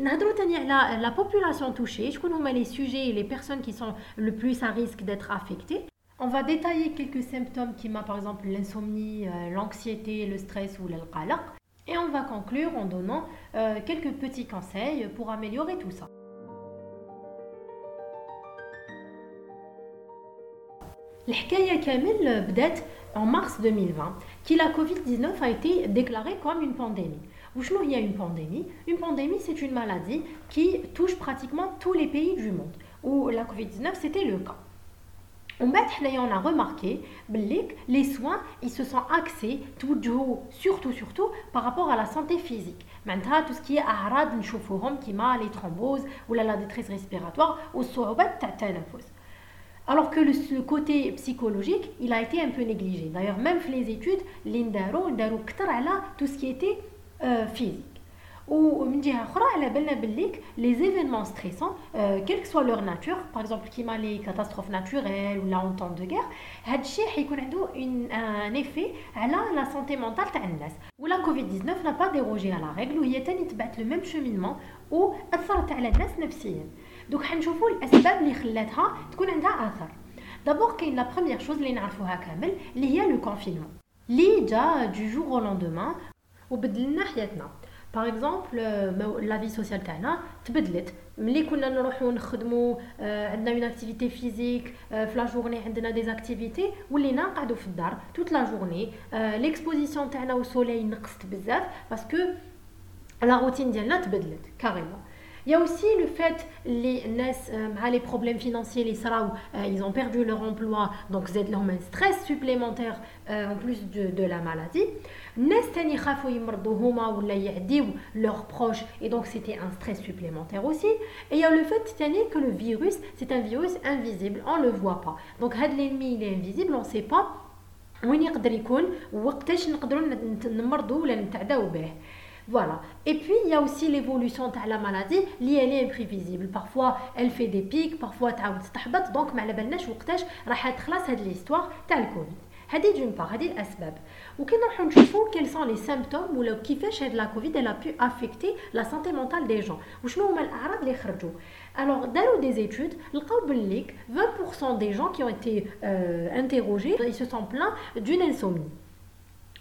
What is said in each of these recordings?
نهضروا ثاني على لا بوبولاسيون توشي شكون هما لي سوجي لي بيرسون كي سون لو بلوس ا ريسك ديتر افيكتي On va détailler quelques symptômes qui m'a par exemple l'insomnie, l'anxiété, le stress ou l'alqalaq. Et on va conclure en donnant euh, quelques petits conseils pour améliorer tout ça. الحكاية كامل بدات en mars 2020 que la Covid-19 a été déclarée comme une pandémie. Où il y a une pandémie Une pandémie, c'est une maladie qui touche pratiquement tous les pays du monde. Où la Covid-19, c'était le cas. On a remarqué que les soins ils se sont axés surtout surtout par rapport à la santé physique. Maintenant tout ce qui est arad qui les thromboses ou la détresse respiratoire ou alors que le, côté psychologique, il a été un peu négligé. D'ailleurs, même les études, l'indaro, tout ce qui était physique. ومن جهه اخرى على بالنا بالليك لي زيفينمون ستريسون كيل سوا لور ناتور باغ اكزومبل كيما لي كاتاستروف ناتوريل ولا اون طون دو غير هاد الشيء حيكون عنده ان ان ايفي على لا سونتي مونتال تاع الناس ولا كوفيد 19 نا با ديروجي على ريغل وهي تاني تبعت لو ميم شومينمون و اثرت على الناس نفسيا دوك حنشوفوا الاسباب اللي خلاتها تكون عندها اثر دابور كاين لا بروميير شوز اللي نعرفوها كامل اللي هي لو كونفينمون اللي جا دو جور او لوندومان وبدل لنا حياتنا باغ اكزومبل لا في سوسيال تاعنا تبدلت. ملي كنا نروحو نخدمو عندنا اون اكتيفيتي فيزيك في لا جورني عندنا دي اكتيفيتي ولينا نقعدو في الدار توت لا جورني ليكسبوزيسيون تاعنا والسولي نقصت بزاف باسكو لا روتين ديالنا تبدلت كاريمون Il y a aussi le fait les euh, les problèmes financiers les sarao euh, ils ont perdu leur emploi donc c'est un stress supplémentaire euh, en plus de, de la maladie leurs proches et donc c'était un stress supplémentaire aussi et il y a le fait que le virus c'est un virus invisible on le voit pas donc l'ennemi il est invisible on sait pas وين يقدر يكون وقتاش نقدروا نمرضوا ولا نتعداو به voilà. Et puis, il y a aussi l'évolution de la maladie, qui est imprévisible. Parfois, elle fait des pics, parfois, elle a Donc, ما على بالناش وقتاش راح تخلص هذه l'histoire تاع الكوفيد. هذه d'une part, هذه الأسباب. وكي نروحو نشوفو quels sont les symptômes ولا كيفاش هاد la Covid elle a pu affecter la santé mentale des gens. وشنو هما الأعراض اللي خرجوا. Alors, dans des études, لقاو بلي 20% des gens qui ont été euh, interrogés, ils se sont plaints d'une insomnie.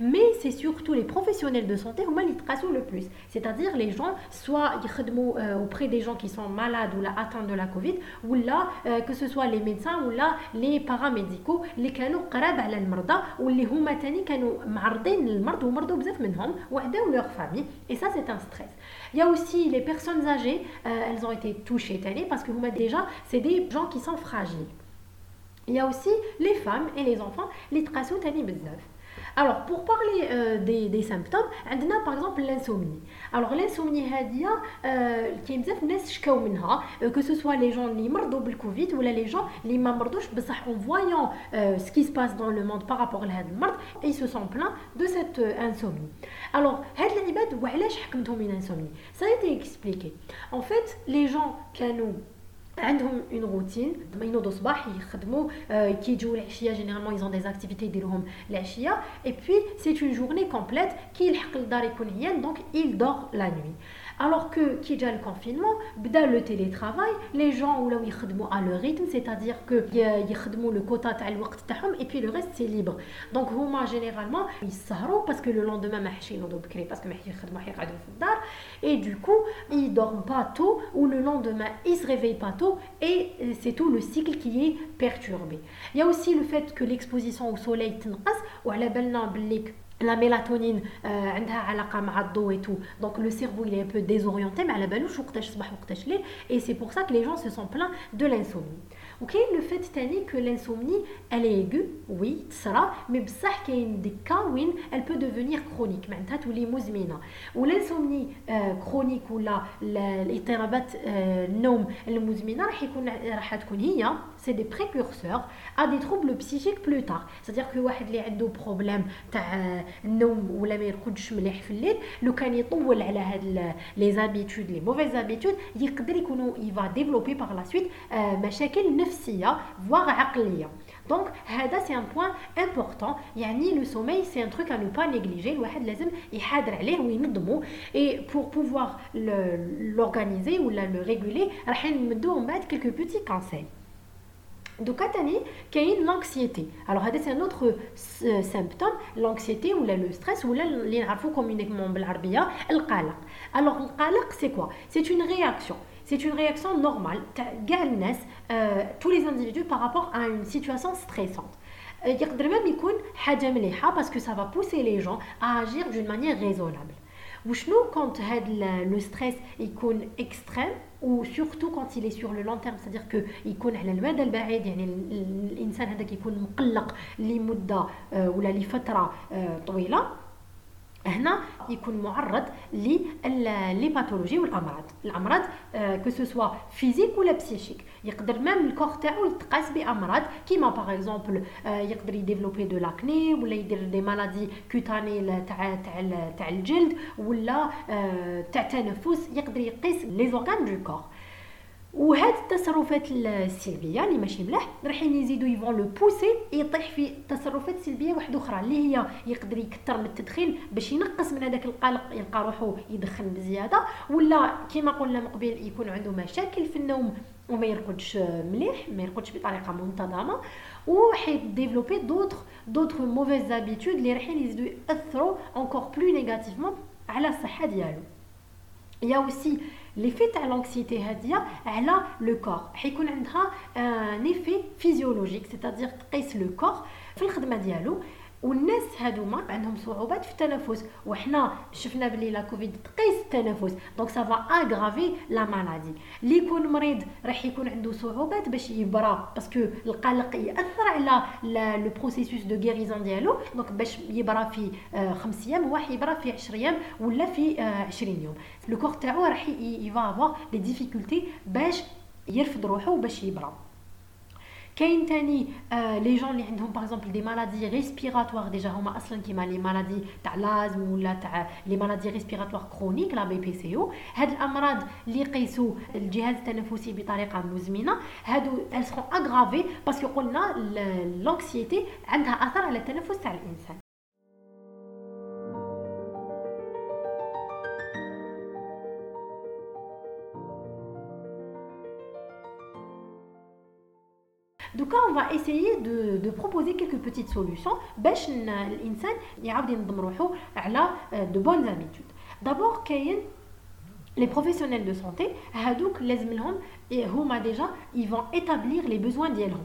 mais c'est surtout les professionnels de santé qui sont le plus. C'est-à-dire les gens, soit ils euh, auprès des gens qui sont malades ou là, atteints de la Covid, ou là, euh, que ce soit les médecins ou là, les paramédicaux, les كانوا قراب على المرضى واللي هما تاني كانوا معرضين للمرض ومرضوا بزاف منهم وعداو leur famille et ça c'est un stress. Il y a aussi les personnes âgées, euh, elles ont été touchées tani parce que huma déjà c'est des gens qui sont fragiles. Il y a aussi les femmes et les enfants, les تقاسوا tani بزاف. Alors, pour parler euh, des, symptômes, on a par exemple l'insomnie. Alors, l'insomnie, euh, euh, que ce soit les gens qui ont le Covid ou les gens qui ont en voyant euh, ce qui se passe dans le monde par rapport à la ils se sont plaints de cette insomnie. Alors, ça a été expliqué. En fait, les gens qui ont عندهم اون روتين ينوضوا الصباح يخدموا كيجيو العشيه جينيرالمون يزون دي زاكتيفيتي يديروهم العشيه اي بوي سي اون جورني كومبليت كيلحق للدار يكون عيان دونك il dort la nuit Alors que, qui déjà le confinement, bda le télétravail, les gens ou là où ils à leur rythme, c'est-à-dire que euh, ils le quota de leur et puis le reste c'est libre. Donc, huma généralement, ils s'arrêtent parce que le lendemain, ils ne parce que ils et du coup, ils dorment pas tôt ou le lendemain, ils se réveillent pas tôt et euh, c'est tout le cycle qui est perturbé. Il y a aussi le fait que l'exposition au soleil ou à la belle la mélatonine عندها علاقه مع الضوء et tout donc le cerveau il est un peu désorienté mais على بالوش وقتاش صباح وقتاش ليل et c'est pour ça que les gens se sont plaints de l'insomnie Ok, le fait تاني que l'insomnie elle est aiguë oui تصرا mais بصح كاين des cas où elle peut devenir chronique معناتها تولي مزمنه والانسومني كرونيك ولا الاضطرابات النوم المزمنه راح يكون راح تكون هي c'est des précurseurs à des troubles psychiques plus tard c'est-à-dire que واحد اللي عنده بروبليم تاع النوم ولا ما يرقدش مليح في الليل لو كان يطول على هاد لي زابيتود لي موفيز زابيتود يقدر يكونوا يفا ديفلوبي باغ لا سويت مشاكل نفسيه فواغ عقليه دونك هذا سي ان بوين امبورطون يعني لو سومي سي ان تروك ا نو با نيغليجي الواحد لازم يحاضر عليه وينظمو اي بور بوفوار لورغانيزي ولا لو ريغولي راح نمدو من بعد كلكو بوتي كونساي دوكا تاني كاين لانكسيتي الوغ هذا سي ان اوتر سيمبتوم لانكسيتي ولا لو ستريس ولا اللي نعرفو كومونيكمون بالعربيه القلق الوغ القلق سي كوا سي اون رياكسيون c'est une réaction normale كاع الناس tous les individus par rapport à une situation stressante يقدر même يكون حاجه مليحه parce que ça va pousser les gens à agir d'une manière raisonnable وشنو كونت هذا لو ستريس يكون اكستريم وسورتو كونت يلي سور لو لون تيرم سادير كو يكون على المدى البعيد يعني الإنسان هذاك يكون مقلق لمدة ولا لفترة طويلة. هنا يكون معرض لي باثولوجي والأمراض. الأمراض كو سو سوا فيزيك ولا بسيشيك يقدر ميم الكور تاعو يتقاس بأمراض كيما باغ اكزومبل يقدر يديفلوبي دو لاكني ولا يدير دي مالادي كوتاني تاع تاع تاع الجلد ولا تاع تنفس. يقدر يقيس لي زورغان دو كور وهاد التصرفات السلبية اللي ماشي ملاح رايحين يزيدوا يفون لو بوسي يطيح في تصرفات سلبية واحدة أخرى اللي هي يقدر يكثر من التدخين باش ينقص من هذاك القلق يلقى روحو يدخن بزيادة ولا كما قلنا من قبل يكون عنده مشاكل في النوم وما يرقدش مليح ما يرقدش بطريقة منتظمة وحيد ديفلوبي دوطخ دوطخ موفيز زابيتود اللي رايحين يزيدوا ياثروا انكور بلو نيجاتيفمون على الصحة ديالو. يا اوسي ليفي تاع لونكسيتي هاديه على لو كور حيكون عندها ان ايفي فيزيولوجيك سيتادير تقيس لو كور في الخدمه ديالو والناس هادوما عندهم صعوبات في التنفس وحنا شفنا بلي لا كوفيد تقيس التنفس دونك سافا اغرافي لا مالادي اللي يكون مريض راح يكون عنده صعوبات باش يبرا باسكو القلق يأثر على لو بروسيسوس دو غيريزون ديالو دونك باش يبرا في خمس أيام هو يبرا في 10 أيام ولا في 20 يوم. لو كور تاعو راح يفا افوار دي ديفيكولتي باش يرفض روحو باش يبرا كاين تاني آه لي جون اللي عندهم باغ اكزومبل دي مالادي ريسبيراتوار ديجا هما أصلا كيما لي مالادي تاع لازم ولا تاع لي مالادي ريسبيراتوار كرونيك لا بي بي سي أو هاد الأمراض اللي يقيسوا الجهاز التنفسي بطريقة مزمنة هادو ال سرون اغرافي باسكو قلنا لونكسيتي عندها أثر على التنفس تاع الإنسان. va essayer de, de proposer quelques petites solutions باش الانسان يعاود ينظم روحو على de bonnes habitudes. D'abord كاين les professionnels de santé هادوك لازم لهم هما ديجا ils vont établir les besoins ديالهم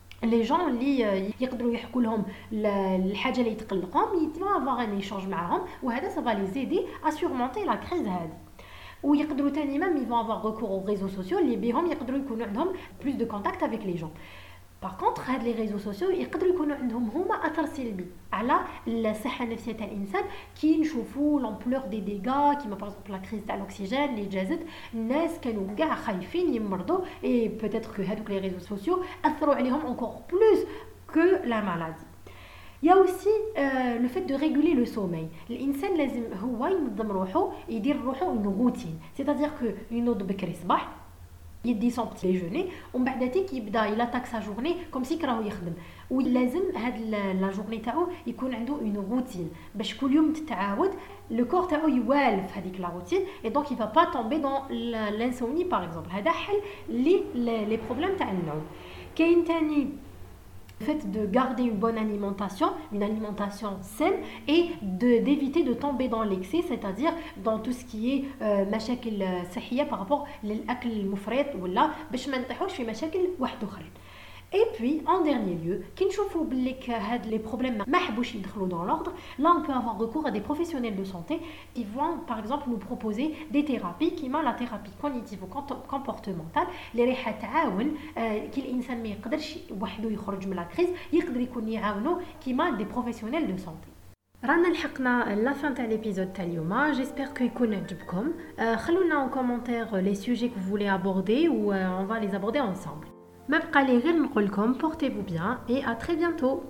لي جون اللي يقدروا يحكوا لهم الحاجه اللي تقلقهم يديروا افوار ان ايشونج معاهم وهذا سافا لي زيدي ا سورمونتي لا كريز هذه ويقدروا تاني ميم يفون افوار ريكور او ريزو سوسيو اللي بيهم يقدروا يكونوا عندهم بلوس دو كونتاكت افيك لي جون باغ كونتر هاد لي ريزو سوسيو يقدروا يكونوا عندهم هما اثر سلبي على الصحه النفسيه تاع الانسان كي نشوفوا لامبلور دي ديغا كيما باغ لا كريز تاع الاكسجين اللي جازت الناس كانوا كاع خايفين يمرضوا اي بوتيتر كو هادوك لي ريزو سوسيو اثروا عليهم انكور بلوس كو لا مالادي يا اوسي لو فيت دو ريغولي لو سومي الانسان لازم هو ينظم روحو يدير روحو اون روتين سيتادير كو ينوض بكري صباح يدي سون بتي ديجوني ومن بعد تيك يبدا الى تاك سا جورني كوم سي راهو يخدم ولازم هاد لا جورني تاعو يكون عنده اون روتين باش كل يوم تتعاود لو كور تاعو يوالف هذيك لا روتين اي دونك يفا با تومبي دون لانسومني باغ اكزومبل هذا حل لي لي بروبليم تاع النوم كاين تاني fait de garder une bonne alimentation, une alimentation saine et d'éviter de, tomber dans l'excès, c'est-à-dire dans tout ce qui est مشاكل صحية par rapport للأكل المفرط ولا باش ما نطيحوش في مشاكل واحد أخرين. Et puis, en dernier lieu, les problèmes dans l'ordre, là on peut avoir recours à des professionnels de santé qui vont par exemple nous proposer des thérapies qui la thérapie cognitive comportementale les la crise des professionnels de santé رانا لحقنا لا فان تاع ليبيزود تاع اليوم جيسبر كو يكون عجبكم خلونا en commentaire les sujets que vous voulez aborder ou on va les aborder ensemble ما بقى لي غير نقول لكم portez-vous bien et à très bientôt